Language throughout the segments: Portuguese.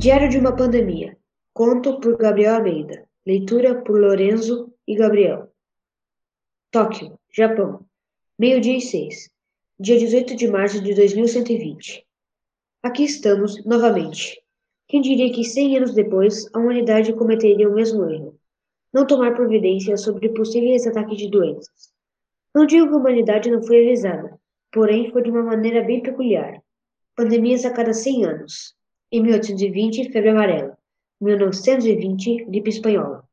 Diário de uma Pandemia. Conto por Gabriel Almeida. Leitura por Lorenzo e Gabriel. Tóquio, Japão. Meio-dia e seis. Dia 18 de março de 2120. Aqui estamos, novamente. Quem diria que cem anos depois a humanidade cometeria o mesmo erro? Não tomar providências sobre possíveis ataques de doenças. Não digo que a humanidade não foi avisada, porém foi de uma maneira bem peculiar. Pandemias a cada cem anos. Em 1820, febre amarela. 1920, gripe espanhola.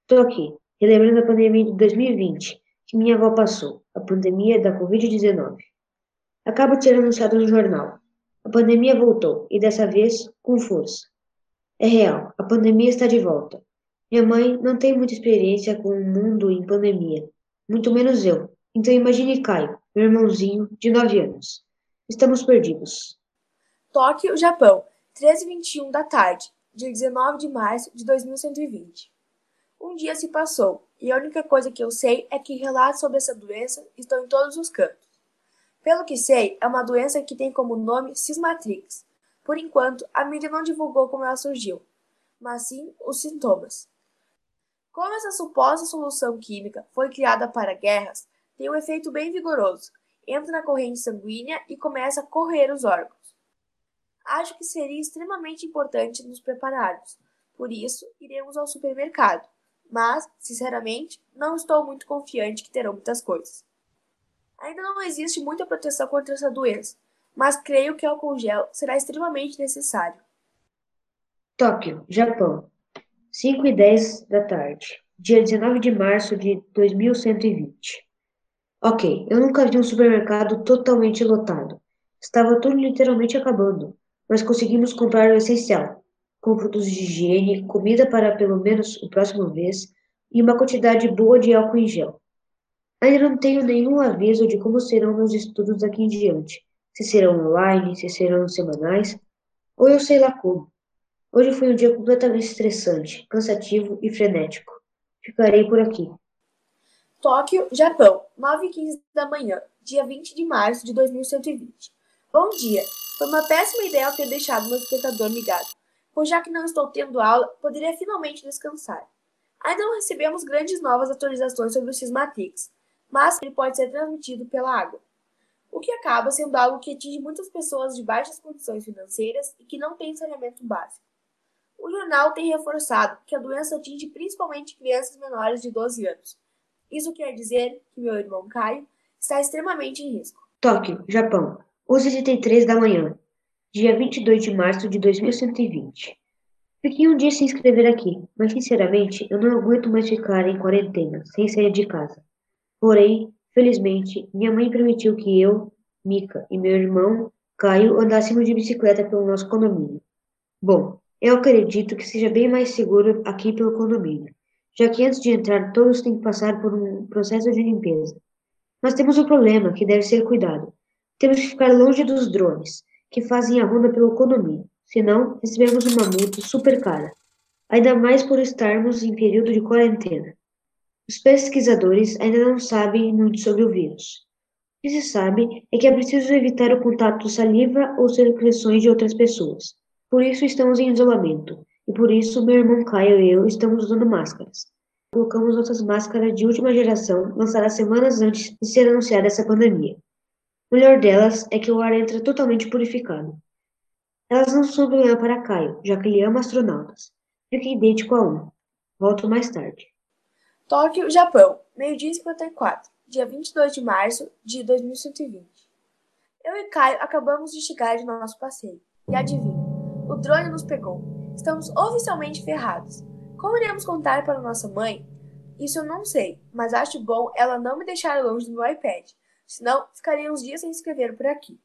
Estou aqui, relembrando a pandemia de 2020, que minha avó passou, a pandemia da Covid-19. Acaba de ser anunciado no jornal. A pandemia voltou, e dessa vez, com força. É real, a pandemia está de volta. Minha mãe não tem muita experiência com o mundo em pandemia, muito menos eu. Então imagine Caio, meu irmãozinho, de 9 anos. Estamos perdidos. Tóquio, Japão, 13h21 da tarde, dia 19 de março de 2120. Um dia se passou, e a única coisa que eu sei é que relatos sobre essa doença estão em todos os cantos. Pelo que sei, é uma doença que tem como nome cismatrix. Por enquanto, a mídia não divulgou como ela surgiu, mas sim os sintomas. Como essa suposta solução química foi criada para guerras, tem um efeito bem vigoroso. Entra na corrente sanguínea e começa a correr os órgãos acho que seria extremamente importante nos prepararmos. Por isso, iremos ao supermercado. Mas, sinceramente, não estou muito confiante que terão muitas coisas. Ainda não existe muita proteção contra essa doença, mas creio que álcool gel será extremamente necessário. Tóquio, Japão, 5 e 10 da tarde, dia 19 de março de 2120. Ok, eu nunca vi um supermercado totalmente lotado. Estava tudo literalmente acabando mas conseguimos comprar o essencial, com produtos de higiene, comida para pelo menos o próximo mês e uma quantidade boa de álcool em gel. Ainda não tenho nenhum aviso de como serão meus estudos daqui em diante, se serão online, se serão semanais, ou eu sei lá como. Hoje foi um dia completamente estressante, cansativo e frenético. Ficarei por aqui. Tóquio, Japão, 9h15 da manhã, dia 20 de março de 2120. Bom dia! Foi uma péssima ideia ter deixado meu despertador ligado, pois já que não estou tendo aula, poderia finalmente descansar. Ainda não recebemos grandes novas atualizações sobre o Sismatrix, mas ele pode ser transmitido pela água, o que acaba sendo algo que atinge muitas pessoas de baixas condições financeiras e que não têm saneamento básico. O jornal tem reforçado que a doença atinge principalmente crianças menores de 12 anos. Isso quer dizer que meu irmão Caio está extremamente em risco. Tóquio, Japão. 11h33 da manhã, dia 22 de março de 2120. Fiquei um dia sem escrever aqui, mas sinceramente eu não aguento mais ficar em quarentena, sem sair de casa. Porém, felizmente, minha mãe permitiu que eu, Mica e meu irmão Caio andássemos de bicicleta pelo nosso condomínio. Bom, eu acredito que seja bem mais seguro aqui pelo condomínio, já que antes de entrar todos têm que passar por um processo de limpeza. Nós temos um problema que deve ser cuidado. Temos que ficar longe dos drones, que fazem a ronda pelo condomínio, senão recebemos uma multa super cara, ainda mais por estarmos em período de quarentena. Os pesquisadores ainda não sabem muito sobre o vírus. O que se sabe é que é preciso evitar o contato saliva ou secreções de outras pessoas. Por isso estamos em isolamento, e por isso meu irmão Caio e eu estamos usando máscaras. Colocamos nossas máscaras de última geração lançadas semanas antes de ser anunciada essa pandemia. Melhor delas é que o ar entra totalmente purificado. Elas não são problema para Caio, já que ele ama astronautas. Fica idêntico a um. Volto mais tarde. Tóquio, Japão, meio-dia e 54, dia 22 de março de 2120. Eu e Caio acabamos de chegar de nosso passeio. E adivinha, o drone nos pegou. Estamos oficialmente ferrados. Como iremos contar para nossa mãe? Isso eu não sei, mas acho bom ela não me deixar longe do meu iPad senão ficaria uns dias sem escrever por aqui.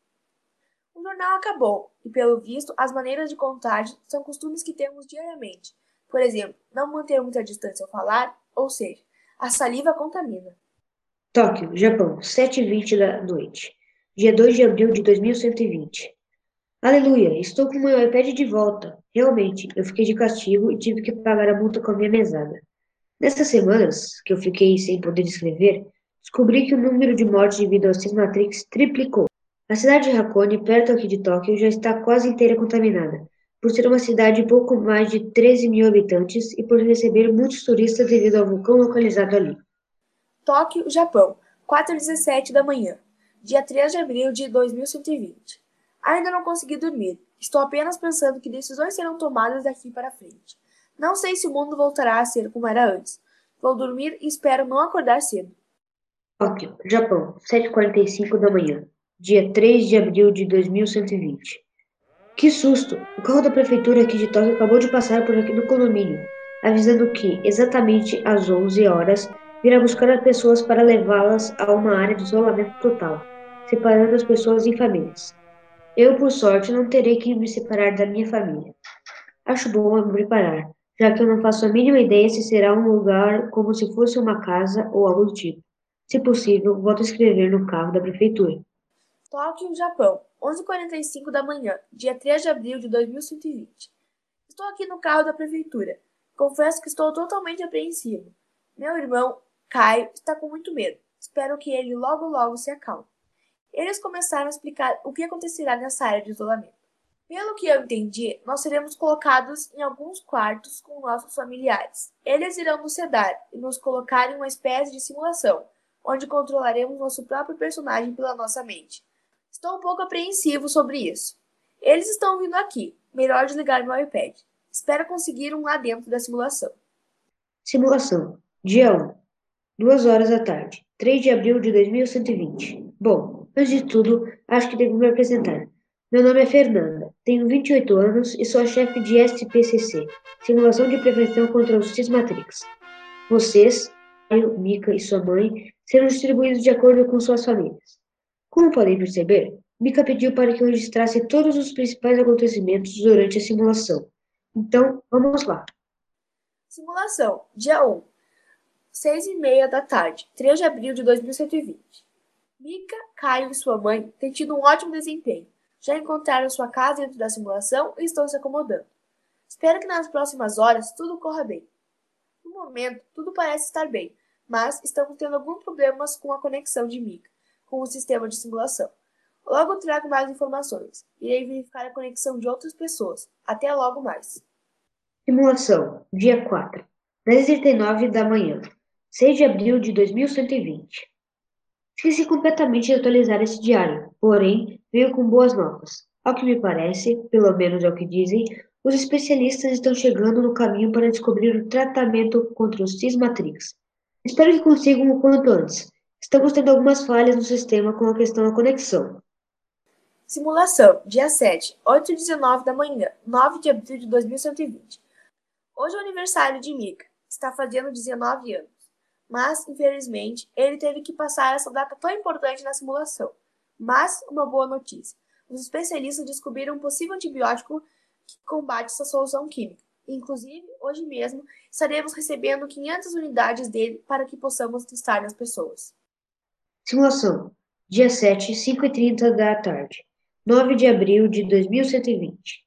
O jornal acabou, e pelo visto, as maneiras de contagem são costumes que temos diariamente. Por exemplo, não manter muita distância ao falar, ou seja, a saliva contamina. Tóquio, Japão, 7h20 da noite, dia 2 de abril de 2120. Aleluia, estou com meu iPad de volta. Realmente, eu fiquei de castigo e tive que pagar a multa com a minha mesada. Nessas semanas que eu fiquei sem poder escrever, descobri que o número de mortes devido ao Cismatrix triplicou. A cidade de Hakone, perto aqui de Tóquio, já está quase inteira contaminada, por ser uma cidade de pouco mais de 13 mil habitantes e por receber muitos turistas devido ao vulcão localizado ali. Tóquio, Japão, 4h17 da manhã, dia 3 de abril de 2120. Ainda não consegui dormir. Estou apenas pensando que decisões serão tomadas daqui para frente. Não sei se o mundo voltará a ser como era antes. Vou dormir e espero não acordar cedo. Tóquio, Japão, 7h45 da manhã, dia 3 de abril de 2120. Que susto! O carro da prefeitura aqui de Tóquio acabou de passar por aqui no condomínio, avisando que, exatamente às 11 horas, virá buscar as pessoas para levá-las a uma área de isolamento total, separando as pessoas em famílias. Eu, por sorte, não terei que me separar da minha família. Acho bom me preparar, já que eu não faço a mínima ideia se será um lugar como se fosse uma casa ou algo do tipo. Se possível, volto a escrever no carro da prefeitura. Tóquio, Japão, 11h45 da manhã, dia 3 de abril de 2120. Estou aqui no carro da prefeitura. Confesso que estou totalmente apreensivo. Meu irmão, Caio, está com muito medo. Espero que ele logo logo se acalme. Eles começaram a explicar o que acontecerá nessa área de isolamento. Pelo que eu entendi, nós seremos colocados em alguns quartos com nossos familiares. Eles irão nos sedar e nos colocar em uma espécie de simulação, onde controlaremos nosso próprio personagem pela nossa mente. Estou um pouco apreensivo sobre isso. Eles estão vindo aqui. Melhor desligar meu iPad. Espero conseguir um lá dentro da simulação. Simulação. Dia 1. 2 horas da tarde. 3 de abril de 2120. Bom, antes de tudo, acho que devo me apresentar. Meu nome é Fernanda, tenho 28 anos e sou a chefe de SPCC, Simulação de Prevenção contra o Cismatrix. Vocês, eu, Mika e sua mãe, serão distribuídos de acordo com suas famílias. Como podem perceber, Mika pediu para que eu registrasse todos os principais acontecimentos durante a simulação. Então, vamos lá. Simulação, dia 1, 6 e meia da tarde, 3 de abril de 2120. Mika, Caio e sua mãe têm tido um ótimo desempenho já encontraram sua casa dentro da simulação e estão se acomodando. Espero que nas próximas horas tudo corra bem. No momento, tudo parece estar bem, mas estamos tendo alguns problemas com a conexão de Mika com o sistema de simulação. Logo trago mais informações. Irei verificar a conexão de outras pessoas. Até logo mais. Simulação, dia 4, 10h39 da manhã, 6 de abril de 2120. Esqueci completamente de atualizar esse diário, porém, veio com boas novas. Ao que me parece, pelo menos é o que dizem, os especialistas estão chegando no caminho para descobrir o tratamento contra o Cismatrix. Espero que consigam o quanto antes. Estamos tendo algumas falhas no sistema com a questão da conexão. Simulação, dia 7, 8 e 19 da manhã, 9 de abril de 2120. Hoje é o aniversário de Mika. Está fazendo 19 anos. Mas, infelizmente, ele teve que passar essa data tão importante na simulação. Mas, uma boa notícia: os especialistas descobriram um possível antibiótico que combate essa solução química. Inclusive, hoje mesmo, estaremos recebendo 500 unidades dele para que possamos testar nas pessoas. Simulação. Dia 7, 5h30 da tarde. 9 de abril de 2120.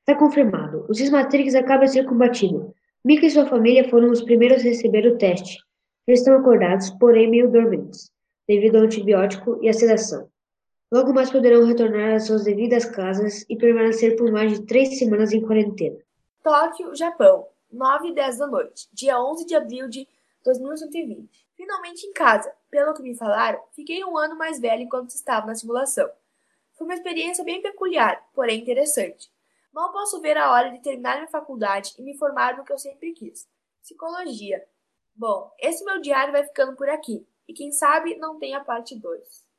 Está confirmado. O Cismatrix acaba de ser combatido. Mika e sua família foram os primeiros a receber o teste. Eles estão acordados, porém meio dormentes, devido ao antibiótico e à sedação. Logo mais poderão retornar às suas devidas casas e permanecer por mais de três semanas em quarentena. Tóquio, Japão, 9 e 10 da noite, dia 11 de abril de 2120. Finalmente em casa. Pelo que me falaram, fiquei um ano mais velho enquanto estava na simulação. Foi uma experiência bem peculiar, porém interessante. Mal posso ver a hora de terminar minha faculdade e me formar no que eu sempre quis: psicologia. Bom, esse meu diário vai ficando por aqui, e quem sabe não tem a parte 2.